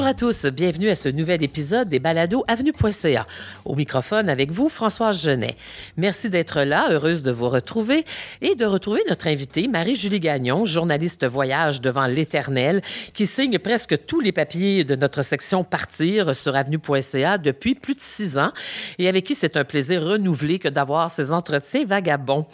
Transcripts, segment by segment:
Bonjour à tous, bienvenue à ce nouvel épisode des Balados Avenue.ca. Au microphone avec vous, Françoise Genet. Merci d'être là, heureuse de vous retrouver et de retrouver notre invitée, Marie-Julie Gagnon, journaliste voyage devant l'éternel, qui signe presque tous les papiers de notre section Partir sur Avenue.ca depuis plus de six ans et avec qui c'est un plaisir renouvelé que d'avoir ces entretiens vagabonds.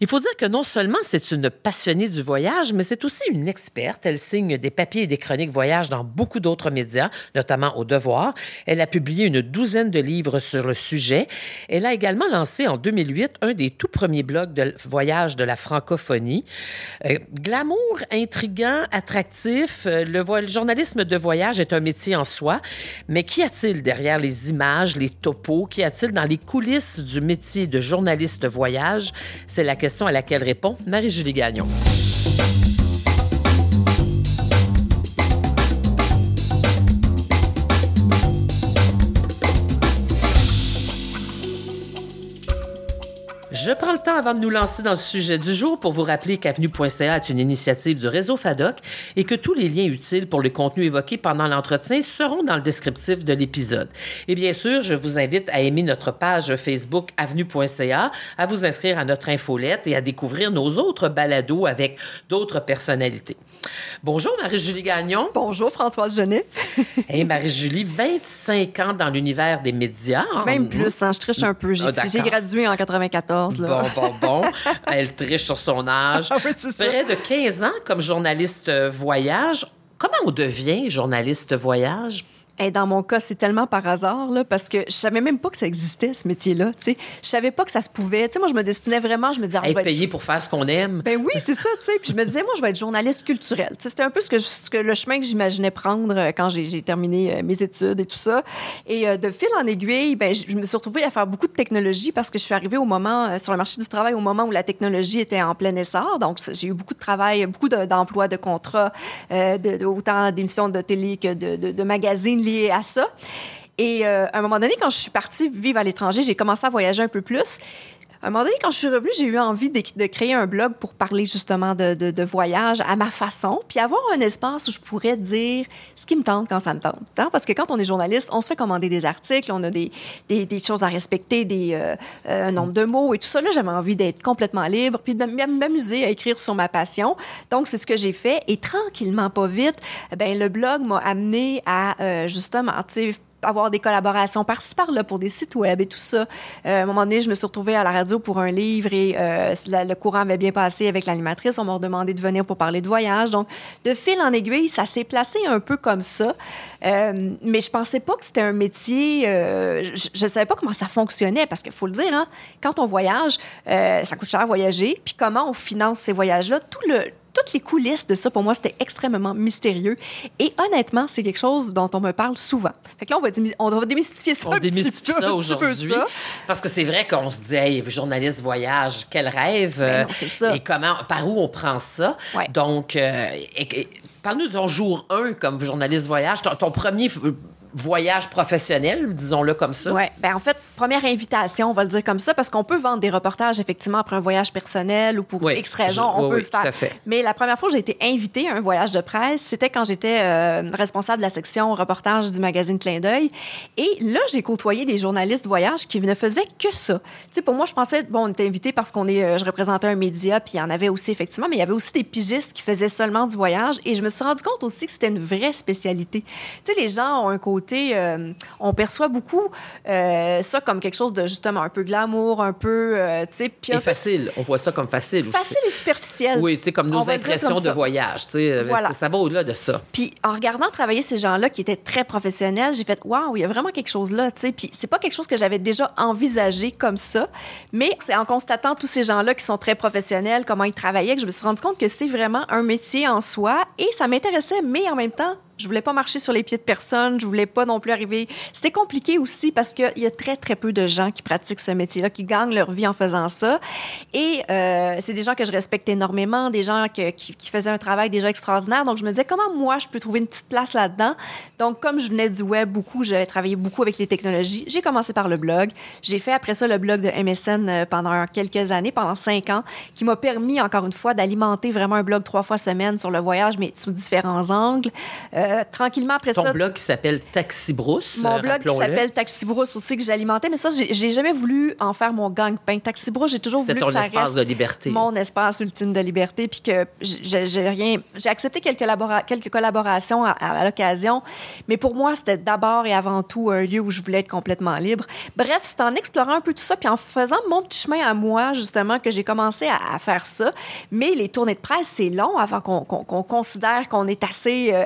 Il faut dire que non seulement c'est une passionnée du voyage, mais c'est aussi une experte. Elle signe des papiers et des chroniques voyage dans beaucoup d'autres médias, notamment au Devoir. Elle a publié une douzaine de livres sur le sujet. Elle a également lancé en 2008 un des tout premiers blogs de voyage de la francophonie. Euh, glamour, intrigant, attractif, euh, le, le journalisme de voyage est un métier en soi, mais qu'y a-t-il derrière les images, les topos? Qu'y a-t-il dans les coulisses du métier de journaliste voyage? C'est la question à laquelle répond Marie-Julie Gagnon. Je prends le temps avant de nous lancer dans le sujet du jour pour vous rappeler qu'Avenue.ca est une initiative du réseau FADOC et que tous les liens utiles pour le contenu évoqué pendant l'entretien seront dans le descriptif de l'épisode. Et bien sûr, je vous invite à aimer notre page Facebook Avenue.ca, à vous inscrire à notre infolette et à découvrir nos autres balados avec d'autres personnalités. Bonjour Marie-Julie Gagnon. Bonjour François Genet. hey Marie-Julie, 25 ans dans l'univers des médias. Même plus, hein, je triche un peu. J'ai oh, gradué en 94. Bon, bon, bon. Elle triche sur son âge. Ah Près de 15 ans comme journaliste voyage. Comment on devient journaliste voyage? Dans mon cas, c'est tellement par hasard, là, parce que je savais même pas que ça existait, ce métier-là. Je savais pas que ça se pouvait. sais, moi, je me destinais vraiment, je me disais... Ah, être payé pour faire ce qu'on aime. Ben oui, c'est ça. Puis je me disais, moi, je vais être journaliste culturel. C'était un peu ce que, ce que, le chemin que j'imaginais prendre euh, quand j'ai terminé euh, mes études et tout ça. Et euh, de fil en aiguille, ben, je me suis retrouvée à faire beaucoup de technologie parce que je suis arrivée au moment, sur le marché du travail, au moment où la technologie était en plein essor. Donc, j'ai eu beaucoup de travail, beaucoup d'emplois, de, contrats, de, autant d'émissions de télé que de, de, de magazines lié à ça. Et euh, à un moment donné, quand je suis partie vivre à l'étranger, j'ai commencé à voyager un peu plus. À un moment donné, quand je suis revenue, j'ai eu envie de, créer un blog pour parler justement de, de, voyage à ma façon, puis avoir un espace où je pourrais dire ce qui me tente quand ça me tente. Hein? Parce que quand on est journaliste, on se fait commander des articles, on a des, choses à respecter, euh, euh, un nombre de mots et tout ça. Là, j'avais envie d'être complètement libre, puis de m'amuser à écrire sur ma passion. Donc, c'est ce que j'ai fait. Et tranquillement, pas vite, ben le blog m'a amené à euh, justement, avoir des collaborations par-ci par-là pour des sites web et tout ça. Euh, à un moment donné, je me suis retrouvée à la radio pour un livre et euh, le courant avait bien passé avec l'animatrice. On m'a demandé de venir pour parler de voyage. Donc, de fil en aiguille, ça s'est placé un peu comme ça. Euh, mais je pensais pas que c'était un métier. je ne savais pas comment ça fonctionnait parce qu'il faut le dire, hein, quand on voyage, ça coûte cher à voyager. Puis comment on finance ces voyages-là, tout le toutes les coulisses de ça, pour moi, c'était extrêmement mystérieux. Et honnêtement, c'est quelque chose dont on me parle souvent. Fait que là, on va, on va démystifier ça. On démystifie ça aujourd'hui. Parce que c'est vrai qu'on se dit, hey, journaliste voyage, quel rêve. Ben c'est ça. Et comment, par où on prend ça? Donc, euh, parle-nous de ton jour 1 comme journaliste voyage, ton premier voyage professionnel, disons-le comme ça. Oui, ben en fait, première invitation, on va le dire comme ça, parce qu'on peut vendre des reportages effectivement après un voyage personnel ou pour oui, X raisons, on peut le faire. Mais la première fois que j'ai été invitée à un voyage de presse, c'était quand j'étais euh, responsable de la section reportage du magazine Clin d'œil. Et là, j'ai côtoyé des journalistes voyage qui ne faisaient que ça. Tu sais, pour moi, je pensais, bon, on était invité parce qu'on est, euh, je représentais un média, puis il y en avait aussi effectivement, mais il y avait aussi des pigistes qui faisaient seulement du voyage. Et je me suis rendu compte aussi que c'était une vraie spécialité. Tu sais, les gens ont un côté euh, on perçoit beaucoup euh, ça comme quelque chose de justement un peu glamour, un peu, euh, tu sais, et facile. On voit ça comme facile. Facile et superficiel. Oui, tu sais, comme nos impressions de voyage. Tu sais, voilà. ça va au-delà de ça. Puis en regardant travailler ces gens-là qui étaient très professionnels, j'ai fait waouh, il y a vraiment quelque chose là. Tu sais, puis c'est pas quelque chose que j'avais déjà envisagé comme ça, mais c'est en constatant tous ces gens-là qui sont très professionnels, comment ils travaillaient, que je me suis rendu compte que c'est vraiment un métier en soi et ça m'intéressait, mais en même temps, je voulais pas marcher sur les pieds de personne. Je voulais pas non plus arriver. C'était compliqué aussi parce qu'il y a très, très peu de gens qui pratiquent ce métier-là, qui gagnent leur vie en faisant ça. Et euh, c'est des gens que je respecte énormément, des gens qui, qui, faisaient un travail déjà extraordinaire. Donc, je me disais, comment moi, je peux trouver une petite place là-dedans? Donc, comme je venais du web beaucoup, j'avais travaillé beaucoup avec les technologies, j'ai commencé par le blog. J'ai fait après ça le blog de MSN euh, pendant quelques années, pendant cinq ans, qui m'a permis, encore une fois, d'alimenter vraiment un blog trois fois semaine sur le voyage, mais sous différents angles. Euh, Euh, tranquillement après Ton ça. blog qui s'appelle Taxi Brousse. Mon blog qui s'appelle Taxi Brousse aussi, que j'alimentais, mais ça, j'ai jamais voulu en faire mon gang-pain. Taxi Brousse, j'ai toujours voulu ton que ça espace reste de liberté. mon espace ultime de liberté, puis que j'ai rien. J'ai accepté quelques, labora- quelques collaborations à, à- à l'occasion, mais pour moi, c'était d'abord et avant tout un lieu où je voulais être complètement libre. Bref, c'est en explorant un peu tout ça, puis en faisant mon petit chemin à moi, justement, que j'ai commencé à, à faire ça. Mais les tournées de presse, c'est long avant qu'on considère qu'on est assez, euh,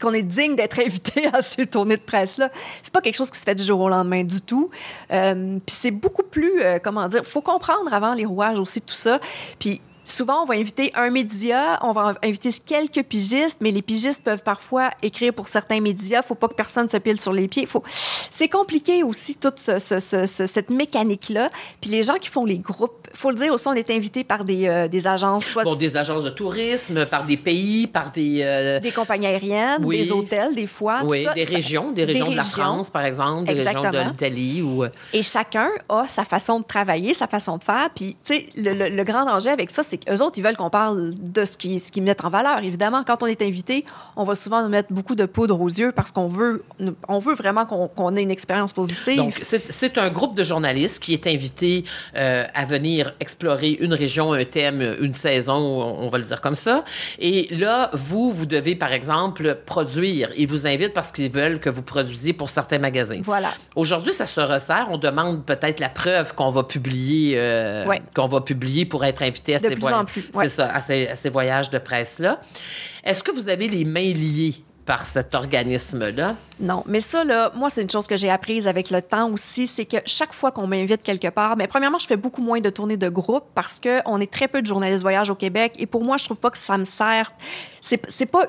qu'on est digne d'être invité à ces tournées de presse-là. C'est pas quelque chose qui se fait du jour au lendemain du tout. Euh, puis c'est beaucoup plus, euh, comment dire, faut comprendre avant les rouages aussi tout ça. Puis Souvent, on va inviter un média, on va inviter quelques pigistes, mais les pigistes peuvent parfois écrire pour certains médias. Faut pas que personne se pile sur les pieds. Faut... C'est compliqué aussi, toute ce- ce- ce- ce- cette mécanique-là. Puis les gens qui font les groupes, faut le dire aussi, on est invité par des, euh, des agences, soit Bon, des agences de tourisme, par des pays, par des... euh, des compagnies aériennes, Oui. des hôtels, des fois. tout oui, ça, des ça- régions, des régions de la régions. France, par exemple, des régions de l'Italie ou... euh, Et chacun a sa façon de travailler, sa façon de faire. Puis, tu sais, le, le- le grand danger avec ça, c'est qu'eux autres, ils veulent qu'on parle de ce qu'ils ce qu'ils mettent en valeur. Évidemment, quand on est invité, on va souvent nous mettre beaucoup de poudre aux yeux parce qu'on veut, on veut vraiment qu'on ait une expérience positive. Donc, c'est c'est un groupe de journalistes qui est invité euh, à venir explorer une région, un thème, une saison, on va le dire comme ça. Et là, vous, vous devez, par exemple, produire. Ils vous invitent parce qu'ils veulent que vous produisiez pour certains magasins. voilà. Aujourd'hui, ça se resserre. On demande peut-être la preuve qu'on va publier, euh, Ouais. qu'on va publier pour être invité à ces plus voyages. en plus, ouais. C'est ça, à ces, à ces voyages de presse-là. Est-ce que vous avez les mains liées par cet organisme-là? Non, mais ça, là, moi, c'est une chose que j'ai apprise avec le temps aussi, c'est que chaque fois qu'on m'invite quelque part, mais premièrement, je fais beaucoup moins de tournées de groupe parce qu'on est très peu de journalistes voyage au Québec et pour moi, je trouve pas que ça me sert. C'est c'est pas.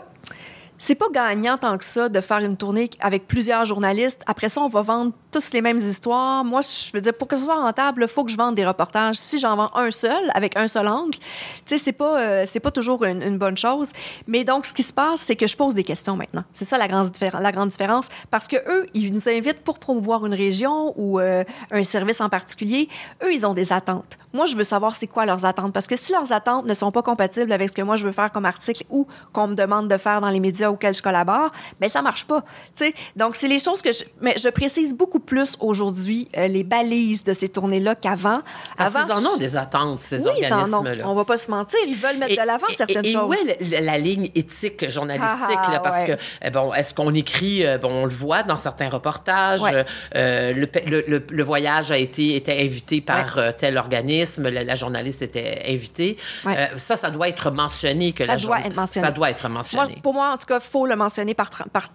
C'est pas gagnant tant que ça de faire une tournée avec plusieurs journalistes. Après ça, on va vendre tous les mêmes histoires. Moi, je veux dire, pour que ce soit rentable, il faut que je vende des reportages. Si j'en vends un seul, avec un seul angle, tu sais, c'est pas, euh, pas toujours une, bonne chose. Mais donc, ce qui se passe, c'est que je pose des questions maintenant. C'est ça la grande, diffé- la grande différence. Parce que eux, ils nous invitent pour promouvoir une région ou euh, un service en particulier. Eux, ils ont des attentes. Moi, je veux savoir c'est quoi leurs attentes. Parce que si leurs attentes ne sont pas compatibles avec ce que moi, je veux faire comme article ou qu'on me demande de faire dans les médias auxquels je collabore, ben ça marche pas. Tu sais, donc, c'est les choses que je... Mais je précise beaucoup plus aujourd'hui euh, les balises de ces tournées-là qu'avant. Parce Avant, qu'ils en ont des attentes, ces oui, organismes-là. On va pas se mentir. Ils veulent mettre Et- de l'avant et- certaines et, choses. où est la ligne éthique journalistique? Ah, là, parce ouais. que, eh, bon, est-ce qu'on écrit, euh, bon, on le voit dans certains reportages, Ouais. euh, le, pe- le- le- le voyage a été était invité par euh, tel organisme, la, la journaliste était invitée. Euh, ça, ça doit être mentionné. Que Ça la doit journa- être mentionné. Ça doit être Moi, mentionné. pour moi, en tout cas, il faut le mentionner par,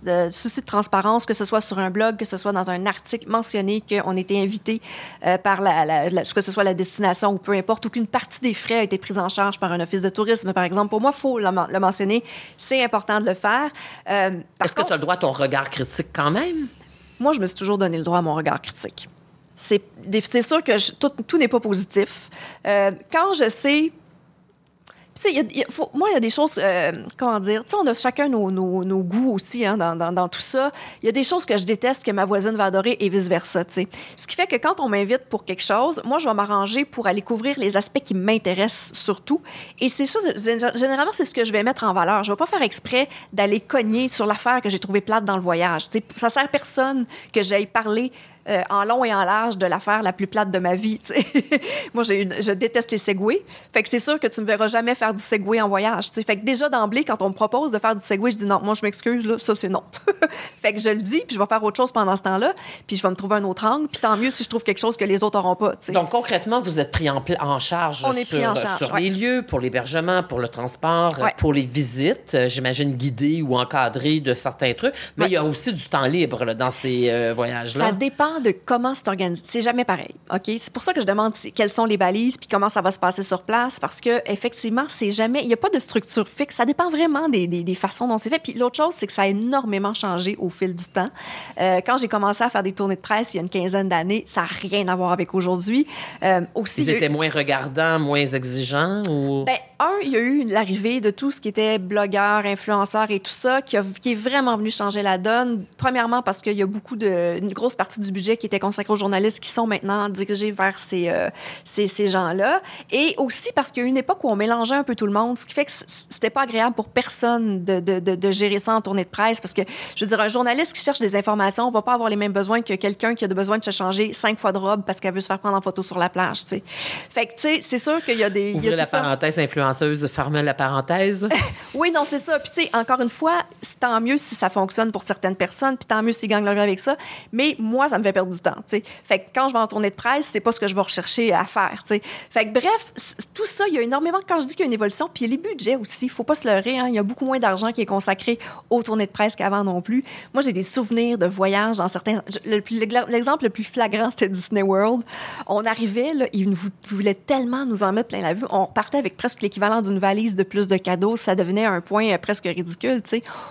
euh, souci de transparence, que ce soit sur un blog, que ce soit dans un article, mentionner qu'on était invité euh, par la, la- la- que ce soit la destination ou peu importe, ou qu'une partie des frais a été prise en charge par un office de tourisme, par exemple. Pour moi, il faut le, men- le mentionner. C'est important de le faire. Euh, Est-ce que tu as le droit à ton regard critique quand même? moi, je me suis toujours donné le droit à mon regard critique. C'est sûr que je- tout, tout n'est pas positif. Quand je sais. Moi, il y a des choses, euh, comment dire, on a chacun nos, goûts aussi hein, dans, tout ça. Il y a des choses que je déteste que ma voisine va adorer et vice-versa. Ce qui fait que quand on m'invite pour quelque chose, moi, je vais m'arranger pour aller couvrir les aspects qui m'intéressent surtout. Et c'est ça, gé- généralement, c'est ce que je vais mettre en valeur. Je vais pas faire exprès d'aller cogner sur l'affaire que j'ai trouvée plate dans le voyage. Tu sais, ça sert personne que j'aille parler euh, en long et en large de l'affaire la plus plate de ma vie. Moi, une- je déteste les segways. Fait que c'est sûr que tu me verras jamais faire du segway en voyage. Fait que déjà d'emblée, quand on me propose de faire du segway, je dis non, moi je m'excuse, là, ça c'est non. fait que je le dis, puis je vais faire autre chose pendant ce temps-là, puis je vais me trouver un autre angle, puis tant mieux si je trouve quelque chose que les autres n'auront pas. Donc, concrètement, vous êtes pris en, en charge On est sur, pris en charge, sur ouais. les lieux, pour l'hébergement, pour le transport, Ouais. pour les visites, euh, j'imagine guidées ou encadrées de certains trucs. Mais Ouais. il y a aussi du temps libre là, dans ces euh, voyages-là. Ça dépend de comment c'est organisé. C'est jamais pareil. OK? C'est pour ça que je demande quelles sont les balises puis comment ça va se passer sur place parce que effectivement, c'est jamais. Il n'y a pas de structure fixe. Ça dépend vraiment des, des- des façons dont c'est fait. Puis l'autre chose, c'est que ça a énormément changé au fil du temps. Euh, quand j'ai commencé à faire des tournées de presse il y a une quinzaine d'années, ça n'a rien à voir avec aujourd'hui. Euh, aussi, Ils étaient moins regardants, moins exigeants ou... ben, un, il y a eu l'arrivée de tout ce qui était blogueur, influenceur et tout ça, qui, a, qui est vraiment venu changer la donne. Premièrement, parce qu'il y a beaucoup de. une grosse partie du budget qui était consacrée aux journalistes qui sont maintenant dirigés vers ces, euh, ces, ces gens-là. Et aussi parce qu'il y a eu une époque où on mélangeait un peu tout le monde, ce qui fait que c'était pas agréable pour personne de, de, de, de, gérer ça en tournée de presse. Parce que, je veux dire, un journaliste qui cherche des informations va pas avoir les mêmes besoins que quelqu'un qui a besoin de se changer cinq fois de robe parce qu'elle veut se faire prendre en photo sur la plage, tu sais. Fait que, tu sais, c'est sûr qu'il y a des. Ouvrez il y a la ça. parenthèse influenceuse, fermez la parenthèse. Oui, non, c'est ça. Puis, tu sais, encore une fois, tant mieux si ça fonctionne pour certaines personnes, puis tant mieux s'ils gagnent leur vie avec ça. Mais moi, ça me fait perdre du temps. Fait que quand je vais en tournée de presse, c'est pas ce que je vais rechercher à faire. Fait que bref, tout ça, il y a énormément, quand je dis qu'il y a une évolution, puis les budgets aussi, faut pas se leurrer, hein, il y a beaucoup moins d'argent qui est consacré aux tournées de presse qu'avant non plus. Moi, j'ai des souvenirs de voyages dans certains. L'exemple le plus flagrant, c'était Disney World. On arrivait, là, ils voulaient tellement nous en mettre plein la vue. On partait avec presque l'équivalent d'une valise de plus de cadeaux. Ça devenait un point euh, presque ridicule.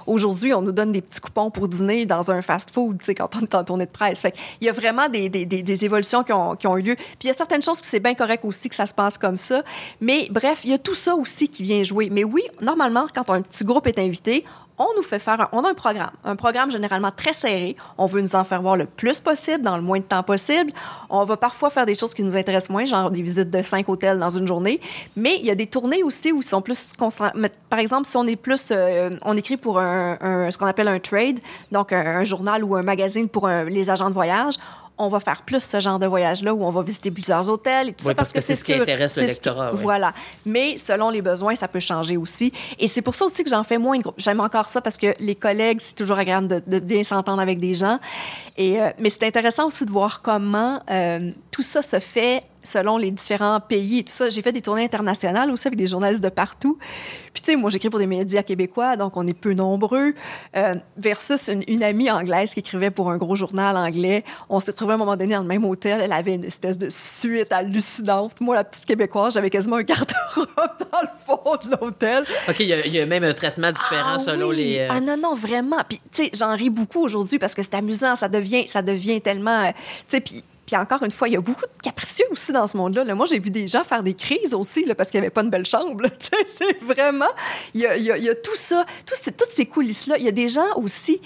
Aujourd'hui, on nous donne des petits coupons pour dîner dans un fast-food, quand on est en tournée de presse. Il y a vraiment des, des, évolutions qui ont, qui ont eu lieu. Puis il y a certaines choses que c'est bien correct aussi que ça se passe comme ça. Mais bref, il y a tout ça aussi qui vient jouer. Mais oui, normalement, quand un petit groupe est invité, on nous fait faire un, on a un programme, un programme généralement très serré. On veut nous en faire voir le plus possible dans le moins de temps possible. On va parfois faire des choses qui nous intéressent moins, genre des visites de cinq hôtels dans une journée. Mais il y a des tournées aussi où ils sont plus Par exemple, si on est plus, euh, on écrit pour un, ce qu'on appelle un trade, donc un, journal ou un magazine pour les agents de voyage. On va faire plus ce genre de voyage-là où on va visiter plusieurs hôtels et tout Oui, ça parce que c'est ce qui intéresse le qui- lectorat, oui. Voilà. Mais selon les besoins, ça peut changer aussi. Et c'est pour ça aussi que j'en fais moins de groupes. J'aime encore ça parce que les collègues, c'est toujours agréable de, de bien s'entendre avec des gens. Et, euh, mais c'est intéressant aussi de voir comment euh, tout ça se fait selon les différents pays et tout ça. J'ai fait des tournées internationales aussi avec des journalistes de partout. Puis, tu sais, moi, j'écris pour des médias québécois, donc on est peu nombreux, euh, versus une, une amie anglaise qui écrivait pour un gros journal anglais. On s'est retrouvés à un moment donné dans le même hôtel. Elle avait une espèce de suite hallucinante. Moi, la petite québécoise, j'avais quasiment un garde-robe dans le fond de l'hôtel. OK, il y, a- il y a même un traitement différent Ah selon oui. les. euh, Ah non, non, vraiment. Puis, tu sais, j'en ris beaucoup aujourd'hui parce que c'est amusant. Ça devient, ça devient tellement. euh, Tu sais, puis. Puis encore une fois, il y a beaucoup de capricieux aussi dans ce monde-là. là. Moi, j'ai vu des gens faire des crises aussi parce qu'il n'y avait pas une belle chambre. c'est vraiment... Il y a, tout ça, toutes ces coulisses-là. Il y a des gens aussi...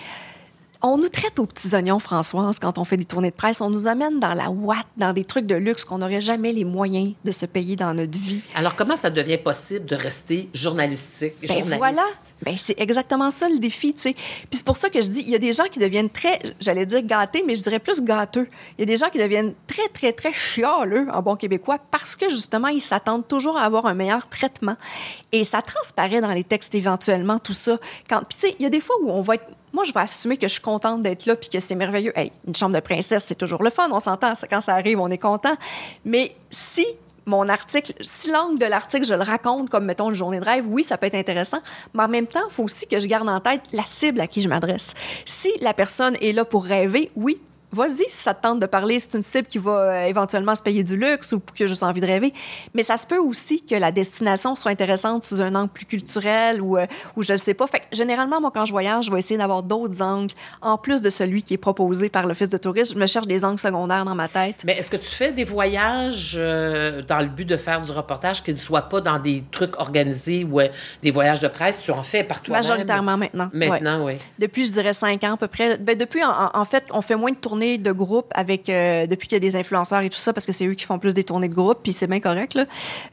On nous traite aux petits oignons, Françoise, quand on fait des tournées de presse. On nous amène dans la ouate, dans des trucs de luxe qu'on n'aurait jamais les moyens de se payer dans notre vie. Alors, comment ça devient possible de rester journalistique, Ben journaliste? voilà, ben c'est exactement ça le défi, tu sais. Puis c'est pour ça que je dis, il y a des gens qui deviennent très, j'allais dire gâtés, mais je dirais plus gâteux. Il y a des gens qui deviennent très, très, très chialeux en bon québécois parce que justement, ils s'attendent toujours à avoir un meilleur traitement. Et ça transparaît dans les textes éventuellement, tout ça. Quand, puis tu sais, il y a des fois où on va être moi, je vais assumer que je suis contente d'être là puis que c'est merveilleux. Hey, une chambre de princesse, c'est toujours le fun. On s'entend. Quand ça arrive, on est content. Mais si mon article, si l'angle de l'article, je le raconte comme, mettons, une journée de rêve, oui, ça peut être intéressant. Mais en même temps, il faut aussi que je garde en tête la cible à qui je m'adresse. Si la personne est là pour rêver, oui, Vas-y, si ça te tente de parler, c'est une cible qui va euh, éventuellement se payer du luxe ou qui a juste envie de rêver. Mais ça se peut aussi que la destination soit intéressante sous un angle plus culturel ou, euh, ou je ne sais pas. Fait que généralement, moi, quand je voyage, je vais essayer d'avoir d'autres angles en plus de celui qui est proposé par l'Office de tourisme. Je me cherche des angles secondaires dans ma tête. Mais est-ce que tu fais des voyages euh, dans le but de faire du reportage qui ne soient pas dans des trucs organisés ou euh, des voyages de presse? Tu en fais par toi-même? Majoritairement maintenant. Maintenant, oui. Depuis, je dirais cinq ans à peu près. Ben, depuis, en fait, on fait moins de tournées de groupe avec euh, depuis qu'il y a des influenceurs et tout ça, parce que c'est eux qui font plus des tournées de groupe, puis c'est bien correct. Là.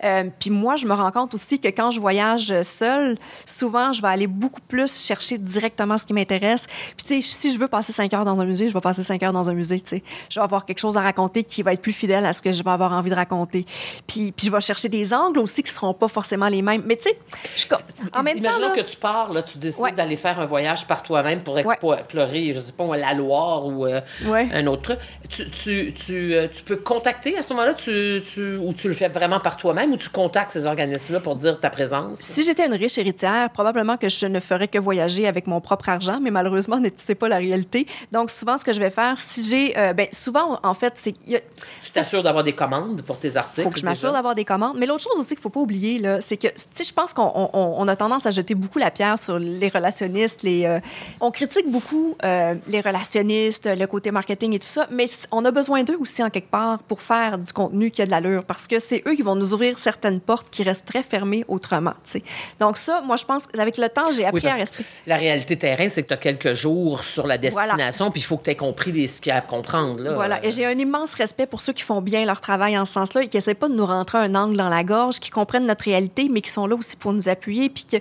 Euh, puis moi, je me rends compte aussi que quand je voyage seule, souvent, je vais aller beaucoup plus chercher directement ce qui m'intéresse. Puis tu sais, si je veux passer cinq heures dans un musée, je vais passer cinq heures dans un musée. Tu sais, je vais avoir quelque chose à raconter qui va être plus fidèle à ce que je vais avoir envie de raconter. Puis, puis je vais chercher des angles aussi qui seront pas forcément les mêmes. Mais tu sais, je en même temps, là- que tu pars, là, tu décides Ouais. d'aller faire un voyage par toi-même pour Ouais. explorer, je sais pas, la Loire ou euh, Ouais. Un autre truc. Tu, tu, tu, euh, tu peux contacter à ce moment-là, tu, tu, ou tu le fais vraiment par toi-même, ou tu contactes ces organismes-là pour dire ta présence? Si j'étais une riche héritière, probablement que je ne ferais que voyager avec mon propre argent, mais malheureusement, c'est pas la réalité. Donc, souvent, ce que je vais faire, si j'ai. euh, ben, souvent, en fait, c'est. a- Tu t'assures d'avoir des commandes pour tes articles? faut que je m'assure d'avoir des commandes. Mais l'autre chose aussi qu'il faut pas oublier, là, c'est que, tu sais, je pense qu'on on- on a tendance à jeter beaucoup la pierre sur les relationnistes. Les, euh, on critique beaucoup euh, les relationnistes, le côté marketing et tout ça, mais on a besoin d'eux aussi en quelque part pour faire du contenu qui a de l'allure, parce que c'est eux qui vont nous ouvrir certaines portes qui restent très fermées autrement. sais. Donc ça, moi, je pense qu'avec le temps, j'ai appris à rester. La réalité terrain, c'est que tu as quelques jours sur la destination, puis il faut que tu aies compris les, ce qu'il y a à comprendre. Là. Voilà, et j'ai un immense respect pour ceux qui font bien leur travail en ce sens-là et qui essaient pas de nous rentrer un angle dans la gorge, qui comprennent notre réalité, mais qui sont là aussi pour nous appuyer, puis que,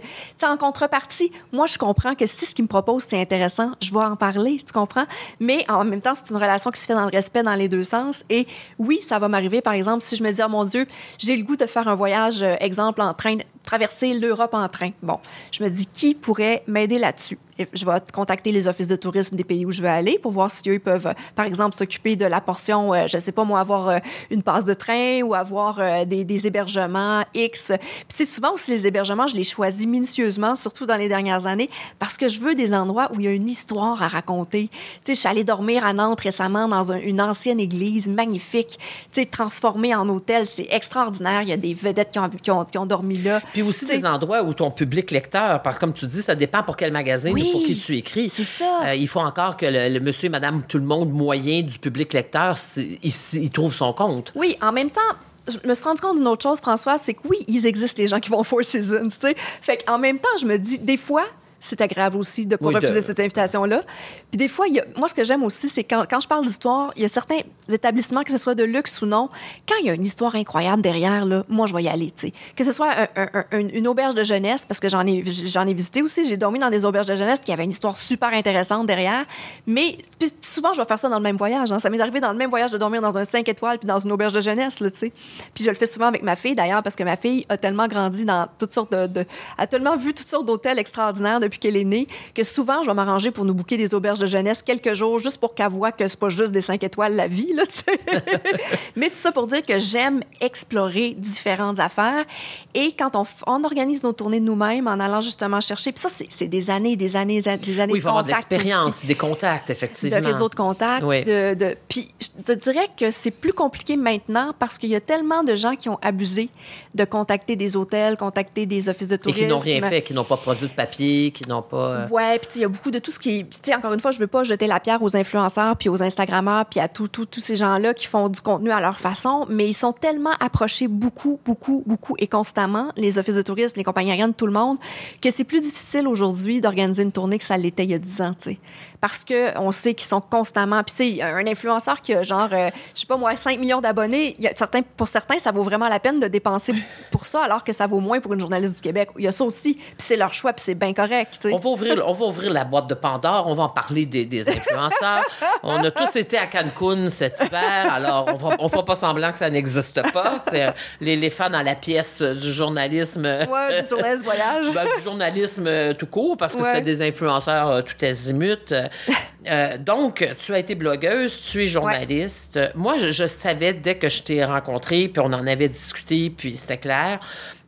en contrepartie, moi, je comprends que si ce qu'ils me proposent, c'est intéressant, je vais en parler, tu comprends? Mais en même temps, c'est une relation qui se fait dans le respect dans les deux sens. Et oui, ça va m'arriver, par exemple, si je me dis, oh mon Dieu, j'ai le goût de faire un voyage, euh, exemple, en train, traverser l'Europe en train. Bon, je me dis, qui pourrait m'aider là-dessus? je vais contacter les offices de tourisme des pays où je veux aller pour voir si eux peuvent, euh, par exemple, s'occuper de la portion, euh, je ne sais pas moi, avoir euh, une passe de train ou avoir des, hébergements X. Puis c'est souvent aussi les hébergements, je les choisis minutieusement, surtout dans les dernières années, parce que je veux des endroits où il y a une histoire à raconter. Tu sais, je suis allée dormir à Nantes récemment dans une ancienne église magnifique, tu sais, transformée en hôtel. C'est extraordinaire. Il y a des vedettes qui ont, qui ont, qui ont dormi là. Puis aussi des endroits où ton public lecteur, parce que comme tu dis, ça dépend pour quel magazine pour qui tu écris. C'est ça. Euh, il faut encore que le, monsieur et madame tout le monde moyen du public lecteur, il, trouve son compte. Oui, en même temps, je me suis rendu compte d'une autre chose, François, c'est que oui, ils existent, les gens qui vont Four Seasons, tu sais. Fait qu'en même temps, je me dis, des fois, c'est agréable aussi de ne pas refuser cette invitation-là. Puis des fois, il y a, moi, ce que j'aime aussi, c'est quand, quand je parle d'histoire, il y a certains établissements, que ce soit de luxe ou non, quand il y a une histoire incroyable derrière, là, moi, je vais y aller. sais. Que ce soit une auberge de jeunesse, parce que j'en ai, j'en ai visité aussi, j'ai dormi dans des auberges de jeunesse qui avaient une histoire super intéressante derrière. Mais souvent, je vais faire ça dans le même voyage. Hein. Ça m'est arrivé dans le même voyage de dormir dans un 5 étoiles puis dans une auberge de jeunesse. Là, sais. puis je le fais souvent avec ma fille, d'ailleurs, parce que ma fille a tellement grandi dans toutes sortes de. de a tellement vu toutes sortes d'hôtels extraordinaires depuis qu'elle est née, que souvent, je vais m'arranger pour nous bouquer des auberges de jeunesse quelques jours, juste pour qu'elle voit que c'est pas juste des cinq étoiles la vie, là, Mais tout ça pour dire que j'aime explorer différentes affaires. Et quand on, on organise nos tournées nous-mêmes en allant justement chercher, puis ça, c'est des années, des années, des années oui, il faut avoir de l'expérience, des contacts, effectivement. De réseau de contacts. De, de, puis je te dirais que c'est plus compliqué maintenant parce qu'il y a tellement de gens qui ont abusé de contacter des hôtels, contacter des offices de tourisme. Et qui n'ont rien fait, qui n'ont pas produit de papier, qui n'ont pas... Euh, ouais, il y a beaucoup de tout ce qui... Tu encore une fois, je veux pas jeter la pierre aux influenceurs, puis aux Instagrammeurs, puis à tous ces gens-là qui font du contenu à leur façon, mais ils sont tellement approchés beaucoup, beaucoup, beaucoup et constamment, les offices de tourisme, les compagnies aériennes, tout le monde, que c'est plus difficile aujourd'hui d'organiser une tournée que ça l'était il y a 10 ans, tu sais parce qu'on sait qu'ils sont constamment. Puis, tu sais, un influenceur qui a genre, euh, je sais pas moi, 5 millions d'abonnés, certains, pour certains, ça vaut vraiment la peine de dépenser pour ça, alors que ça vaut moins pour une journaliste du Québec. Il y a ça aussi, puis c'est leur choix, puis c'est bien correct. On va, ouvrir, on va ouvrir la boîte de Pandore, on va en parler des, des influenceurs. on a tous été à Cancun cet hiver, alors on ne fera pas semblant que ça n'existe pas. C'est euh, les, fans dans la pièce du journalisme. Ouais, du journalisme voyage. Ben, du journalisme euh, tout court, parce que c'était des influenceurs tout azimut. Euh, donc, tu as été blogueuse, tu es journaliste. Moi, je, savais dès que je t'ai rencontré, puis on en avait discuté, puis c'était clair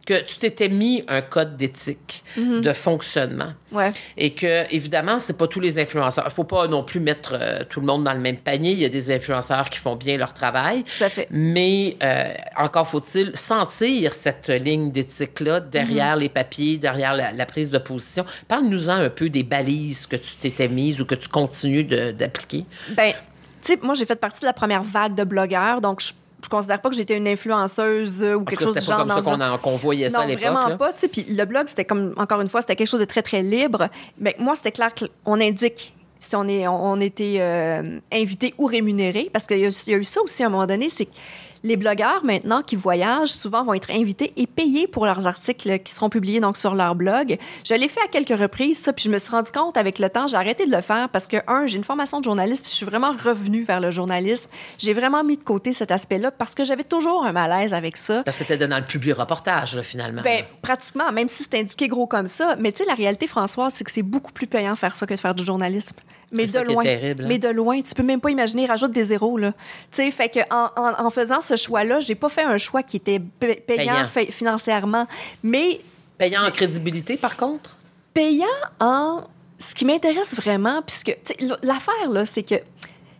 que tu t'étais mis un code d'éthique, mhm. de fonctionnement. Ouais. Et que, évidemment, c'est pas tous les influenceurs. Il faut pas non plus mettre euh, tout le monde dans le même panier. Il y a des influenceurs qui font bien leur travail. Tout à fait. Mais euh, encore faut-il sentir cette ligne d'éthique-là derrière mhm. les papiers, derrière la, prise de position. Parle-nous-en un peu des balises que tu t'étais mise ou que tu continues d'appliquer. Ben, tu sais, moi, j'ai fait partie de la première vague de blogueurs, donc je je considère pas que j'étais une influenceuse ou quelque chose du genre. C'était comme ça qu'on voyait ça à l'époque. vraiment pas. Puis le blog, c'était comme, encore une fois, c'était quelque chose de très, très libre. Mais moi, c'était clair qu'on indique si on, est, on, était euh, invité ou rémunéré, parce qu'il y, y, a eu ça aussi à un moment donné, c'est que les blogueurs, maintenant, qui voyagent, souvent vont être invités et payés pour leurs articles qui seront publiés donc sur leur blog. Je l'ai fait à quelques reprises, ça, puis je me suis rendu compte avec le temps, j'ai arrêté de le faire parce que, un, j'ai une formation de journaliste, puis je suis vraiment revenue vers le journalisme. J'ai vraiment mis de côté cet aspect-là parce que j'avais toujours un malaise avec ça. Parce que c'était dans le public reportage, finalement. Bien, pratiquement, même si c'est indiqué gros comme ça. Mais tu sais, la réalité, Françoise, c'est que c'est beaucoup plus payant faire ça que de faire du journalisme mais de loin. Terrible, hein. Mais de loin, tu peux même pas imaginer, rajoute des zéros là. Tu sais, fait que en, en, faisant ce choix-là, j'ai pas fait un choix qui était payant, financièrement, mais payant en crédibilité par contre? Payant en ce qui m'intéresse vraiment, puisque l'affaire là, c'est que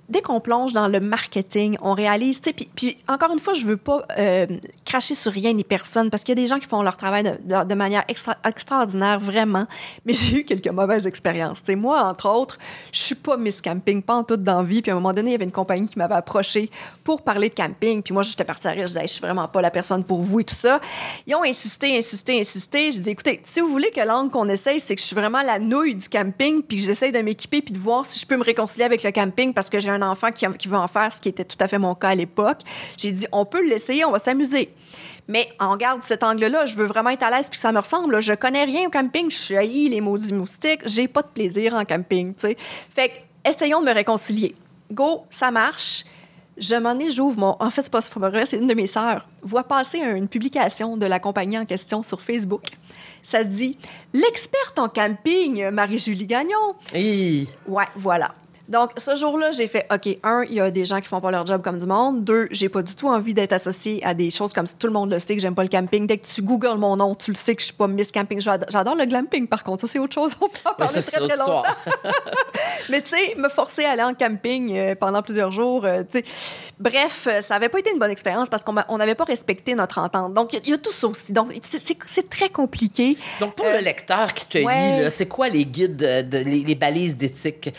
dès qu'on plonge dans le marketing, on réalise, tu sais, puis, encore une fois, je veux pas euh, cracher sur rien ni personne parce qu'il y a des gens qui font leur travail de, manière extra, extraordinaire, vraiment, mais j'ai eu quelques mauvaises expériences. Tu sais, moi, entre autres, je suis pas Miss Camping, pas en toute d'envie, puis à un moment donné, il y avait une compagnie qui m'avait approché pour parler de camping, puis moi, j'étais partie à rire, je disais, je suis vraiment pas la personne pour vous et tout ça. Ils ont insisté, insisté, insisté. Je dis, écoutez, si vous voulez que l'angle qu'on essaye, c'est que je suis vraiment la nouille du camping, puis que j'essaye de m'équiper, puis de voir si je peux me réconcilier avec le camping parce que j'ai un enfant qui, qui veut en faire, ce qui était tout à fait mon cas à l'époque. J'ai dit, on peut l'essayer, on va s'amuser. Mais en garde cet angle-là, je veux vraiment être à l'aise puis que ça me ressemble. Je connais rien au camping, je suis les maudits moustiques, j'ai pas de plaisir en camping, tu sais. Fait que, essayons de me réconcilier. Go, ça marche. Je m'en ai, j'ouvre mon. En fait, c'est pas vrai, c'est une de mes sœurs. Voit passer une publication de la compagnie en question sur Facebook. Ça dit L'experte en camping, Marie-Julie Gagnon. Oui. Ouais, voilà. Donc, ce jour-là, j'ai fait, OK, un, il y a des gens qui font pas leur job comme du monde. Deux, j'ai pas du tout envie d'être associée à des choses comme ça. Tout le monde le sait que j'aime pas le camping. Dès que tu googles mon nom, tu le sais que je suis pas Miss Camping. J'adore le glamping, par contre. Ça, c'est autre chose. On peut en parler très, très longtemps. Mais tu sais, me forcer à aller en camping euh, pendant plusieurs jours, euh, tu sais. Bref, euh, ça avait pas été une bonne expérience parce qu'on n'avait pas respecté notre entente. Donc, il y, a tout ça aussi. Donc, c'est très compliqué. Donc, pour le lecteur qui te lit, c'est quoi les guides, de, les, les, balises d'éthique?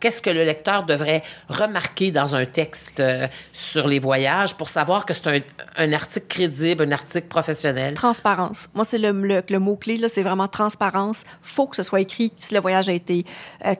Qu'est-ce que le lecteur devrait remarquer dans un texte sur les voyages pour savoir que c'est un, article crédible, un article professionnel? Transparence. Moi, c'est le, le, mot-clé, c'est vraiment transparence. faut que ce soit écrit si le voyage a été,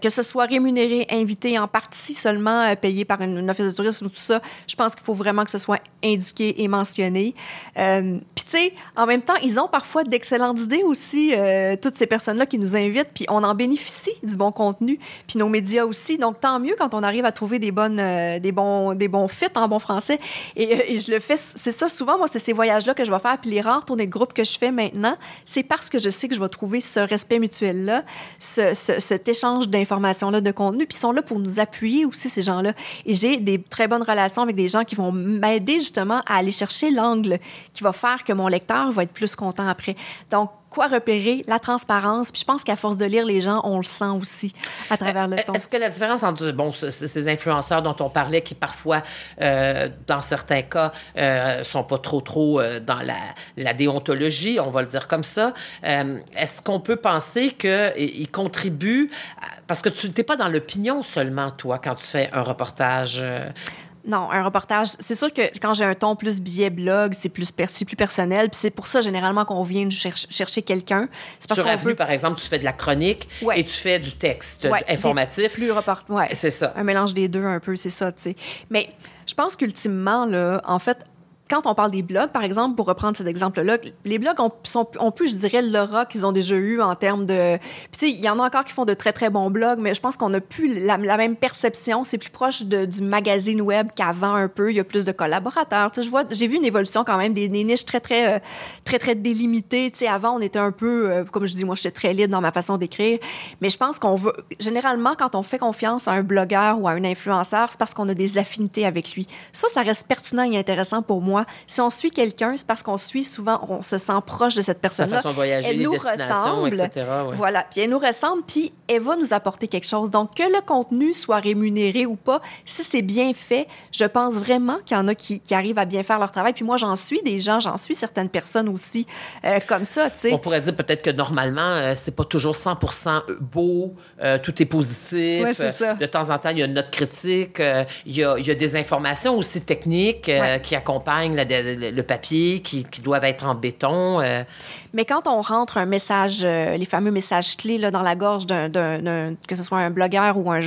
que ce soit rémunéré invité, en partie seulement euh, payé par une, office de tourisme ou tout ça. Je pense qu'il faut vraiment que ce soit indiqué et mentionné. Euh, puis tu sais, en même temps, ils ont parfois d'excellentes idées aussi, euh, toutes ces personnes-là qui nous invitent, puis on en bénéficie du bon contenu, puis nos médias aussi. Donc tant mieux quand on arrive à trouver des bonnes, des bons, des bons fits en bon français. Et, et je le fais, c'est ça souvent, moi, c'est ces voyages-là que je vais faire, puis les rares tournées de groupe que je fais maintenant, c'est parce que je sais que je vais trouver ce respect mutuel-là, ce, cet échange d'informations-là, de contenu, puis ils sont là pour nous appuyer aussi, ces gens-là. Et j'ai des très bonnes relations avec des gens qui vont m'aider justement à aller chercher l'angle qui va faire que mon lecteur va être plus content après. Donc, quoi repérer, la transparence. Puis je pense qu'à force de lire les gens, on le sent aussi à travers le temps. Est-ce que la différence entre bon, ces influenceurs dont on parlait, qui parfois, euh, dans certains cas, euh, sont pas trop, trop euh, dans la, la, déontologie, on va le dire comme ça, euh, est-ce qu'on peut penser qu'ils contribuent, parce que tu n'es pas dans l'opinion seulement, toi, quand tu fais un reportage euh, non, un reportage, c'est sûr que quand j'ai un ton plus billet blog, c'est plus, plus personnel. Puis c'est pour ça, généralement, qu'on vient chercher quelqu'un. Sur Avenue, veut... par exemple, tu fais de la chronique et tu fais du texte informatif. Plus report... Ouais. C'est ça. Un mélange des deux, un peu, c'est ça, tu sais. Mais je pense qu'ultimement, là, en fait, quand on parle des blogs, par exemple, pour reprendre cet exemple-là, les blogs ont, plus, je dirais, l'aura qu'ils ont déjà eu en termes de... Puis, tu sais, il y en a encore qui font de très, très bons blogs, mais je pense qu'on n'a plus la, même perception. C'est plus proche du magazine web qu'avant un peu. Il y a plus de collaborateurs. Tu sais, j'ai vu une évolution quand même des, niches très, très, euh, très, très délimitées. Tu sais, avant, on était un peu, euh, comme je dis, moi, j'étais très libre dans ma façon d'écrire. Mais je pense qu'on veut... Généralement, quand on fait confiance à un blogueur ou à un influenceur, c'est parce qu'on a des affinités avec lui. Ça, ça reste pertinent et intéressant pour moi si on suit quelqu'un, c'est parce qu'on suit souvent, on se sent proche de cette personne-là. Elle nous ressemble. Etc., Voilà. Puis elle nous ressemble, puis elle va nous apporter quelque chose. Donc, que le contenu soit rémunéré ou pas, si c'est bien fait, je pense vraiment qu'il y en a qui, qui, arrivent à bien faire leur travail. Puis moi, j'en suis des gens, j'en suis certaines personnes aussi euh, comme ça, tu sais. On pourrait dire peut-être que normalement, euh, c'est pas toujours 100 beau, euh, tout est positif. Ouais, c'est ça. De temps en temps, il y a une note critique, il y, a, il, y a, des informations aussi techniques ouais. qui accompagnent le papier qui, qui, doivent être en béton. Euh. Mais quand on rentre un message, euh, les fameux messages clés là, dans la gorge d'un, que ce soit un blogueur ou un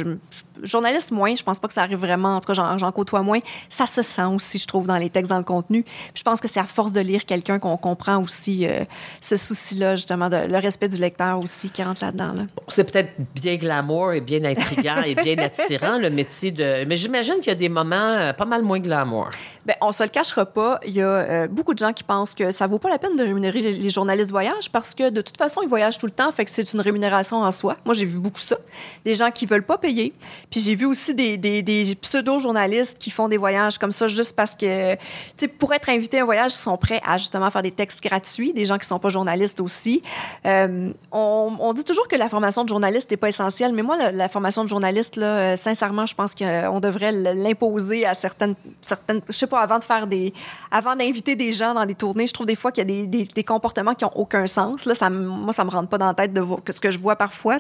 journaliste, moins, je pense pas que ça arrive vraiment, en tout cas, j'en, côtoie moins, ça se sent aussi, je trouve, dans les textes, dans le contenu. Puis je pense que c'est à force de lire quelqu'un qu'on comprend aussi euh, ce souci-là, justement, de, le respect du lecteur aussi qui rentre là-dedans. Là. c'est peut-être bien glamour et bien intriguant et bien attirant, le métier de... Mais j'imagine qu'il y a des moments pas mal moins glamour. Bien, on se le cachera pas, il y a euh, beaucoup de gens qui pensent que ça vaut pas la peine de rémunérer les, journalistes voyage parce que de toute façon, ils voyagent tout le temps, fait que c'est une rémunération en soi. Moi, j'ai vu beaucoup ça. Des gens qui veulent pas payer. Puis j'ai vu aussi des, des, pseudo-journalistes qui font des voyages comme ça juste parce que, tu sais, pour être invité à un voyage, ils sont prêts à justement faire des textes gratuits, des gens qui sont pas journalistes aussi. Euh, on, dit toujours que la formation de journaliste n'est pas essentielle, mais moi, la, la formation de journaliste, là, euh, sincèrement, je pense qu'on devrait l'imposer à certaines, certaines, je sais pas, avant de faire des, avant d'inviter des gens dans des tournées, je trouve des fois qu'il y a des, des, des, comportements qui ont aucun sens. Là, ça, moi, ça me rentre pas dans la tête de ce que je vois parfois.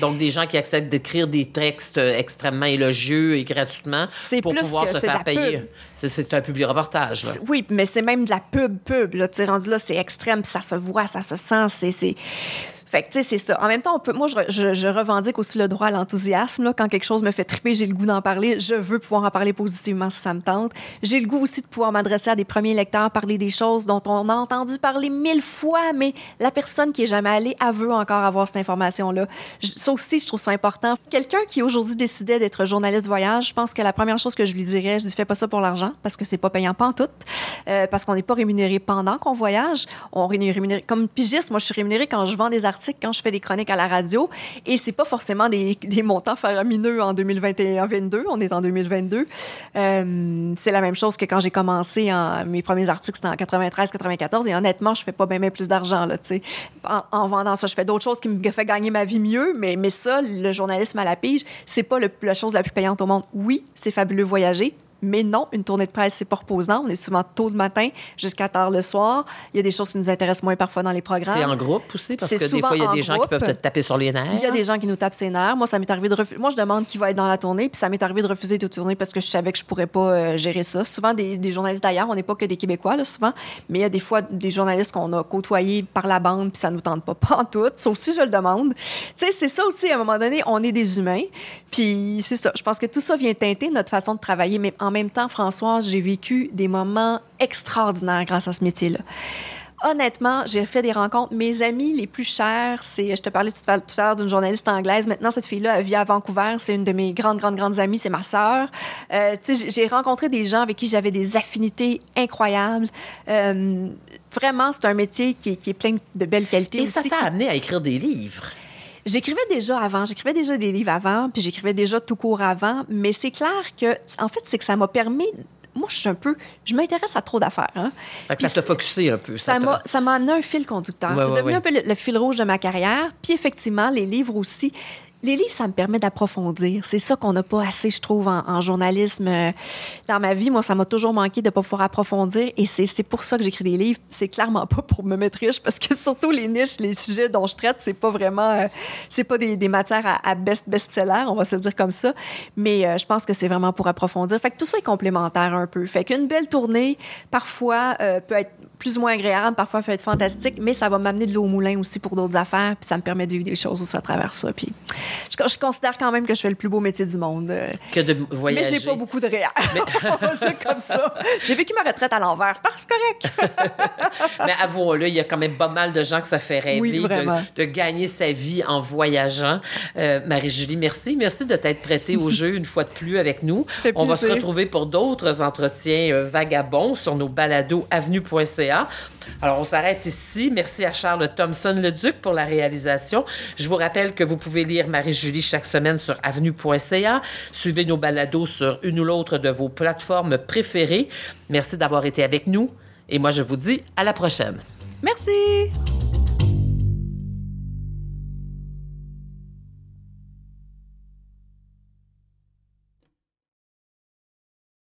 Donc, des gens qui acceptent d'écrire des textes euh, extrêmement élogieux et gratuitement pour pouvoir se faire payer. C'est un public reportage. Là. Oui, mais c'est même de la pub, pub. Là, rendu là, c'est extrême, ça se voit, ça se sent. C'est fait que, tu sais, c'est ça. En même temps, on peut, moi, je, je, je, revendique aussi le droit à l'enthousiasme. Quand quelque chose me fait triper, j'ai le goût d'en parler. Je veux pouvoir en parler positivement si ça me tente. J'ai le goût aussi de pouvoir m'adresser à des premiers lecteurs, parler des choses dont on a entendu parler mille fois, mais la personne qui est jamais allée, elle veut encore avoir cette information-là. Ça aussi, je trouve ça important. Quelqu'un qui aujourd'hui décidait d'être journaliste voyage, je pense que la première chose que je lui dirais, je lui fais pas ça pour l'argent, parce que c'est pas payant pas en tout, euh, parce qu'on n'est pas rémunéré pendant qu'on voyage. On est rémunéré, comme pigiste, moi, je suis rémunérée quand je vends des articles quand je fais des chroniques à la radio. Et c'est pas forcément des, montants faramineux en 2021-22. On est en 2022. Euh, c'est la même chose que quand j'ai commencé en, mes premiers articles, c'était en 93-94. Et honnêtement, je fais pas bien plus d'argent, là, tu sais. En, en, vendant ça, je fais d'autres choses qui me fait gagner ma vie mieux. Mais, mais ça, le journalisme à la pige, c'est pas la chose la plus payante au monde. Oui, c'est fabuleux voyager, mais non, une tournée de presse, c'est pas reposant. On est souvent tôt le matin jusqu'à tard le soir. Il y a des choses qui nous intéressent moins parfois dans les programmes. C'est en groupe aussi, parce que des fois, il y a des gens qui peuvent te taper sur les nerfs. Il y a des gens qui nous tapent ses nerfs. Moi, ça m'est arrivé de refuser. Moi, je demande qui va être dans la tournée, puis ça m'est arrivé de refuser de tourner parce que je savais que je pourrais pas euh, gérer ça. Souvent, des, des journalistes d'ailleurs, on n'est pas que des Québécois, là, souvent, mais il y a des fois des journalistes qu'on a côtoyés par la bande, puis ça nous tente pas, pas en tout. Sauf si je le demande. Tu sais, c'est ça aussi, à un moment donné, on est des humains. Puis c'est ça. Je pense que tout ça vient teinter notre façon de travailler, mais en même temps, François, j'ai vécu des moments extraordinaires grâce à ce métier-là. Honnêtement, j'ai fait des rencontres. Mes amis les plus chers, c'est, je te parlais tout à l'heure d'une journaliste anglaise. Maintenant, cette fille-là, elle vit à Vancouver. C'est une de mes grandes, grandes, grandes amies. C'est ma sœur. Euh, j'ai rencontré des gens avec qui j'avais des affinités incroyables. Euh, vraiment, c'est un métier qui est, qui est, plein de belles qualités. Et aussi. ça t'a amené à écrire des livres. J'écrivais déjà avant, j'écrivais déjà des livres avant, puis j'écrivais déjà tout court avant, mais c'est clair que, en fait, c'est que ça m'a permis moi, je suis un peu. Je m'intéresse à trop d'affaires. Hein? Fait que ça t'a focusé un peu. Ça m'a ça amené un fil conducteur. Ouais, c'est ouais, devenu ouais. un peu le, le, fil rouge de ma carrière. Puis effectivement, les livres aussi. Les livres, ça me permet d'approfondir. C'est ça qu'on n'a pas assez, je trouve, en, en journalisme. Euh, Dans ma vie, moi, ça m'a toujours manqué de ne pas pouvoir approfondir. Et c'est pour ça que j'écris des livres. C'est clairement pas pour me mettre riche, parce que surtout les niches, les sujets dont je traite, c'est pas vraiment, euh, c'est pas des, des, matières à, à best best-seller, on va se dire comme ça. Mais euh, je pense que c'est vraiment pour approfondir. Fait que tout ça est complémentaire un peu. Fait qu'une belle tournée, parfois, euh, peut être plus ou moins agréable, parfois peut être fantastique, mais ça va m'amener de l'eau au moulin aussi pour d'autres affaires, puis ça me permet de vivre des choses aussi à travers ça. Puis je, je, considère quand même que je fais le plus beau métier du monde. euh, Que de voyager. Mais j'ai pas beaucoup de réel. c'est comme ça. J'ai vécu ma retraite à l'envers, c'est pas c'est correct. Mais avouons-le, il y a quand même pas mal de gens que ça fait rêver Oui, de, de, gagner sa vie en voyageant. Euh, Marie-Julie, merci. Merci de t'être prêtée au jeu une fois de plus avec nous. On va se retrouver pour d'autres entretiens euh, vagabonds sur nos balados avenue.ca. Alors, on s'arrête ici. Merci à Charles Thompson-Leduc pour la réalisation. Je vous rappelle que vous pouvez lire Marie-Julie chaque semaine sur avenue.ca. Suivez nos balados sur une ou l'autre de vos plateformes préférées. Merci d'avoir été avec nous. Et moi, je vous dis à la prochaine. Merci.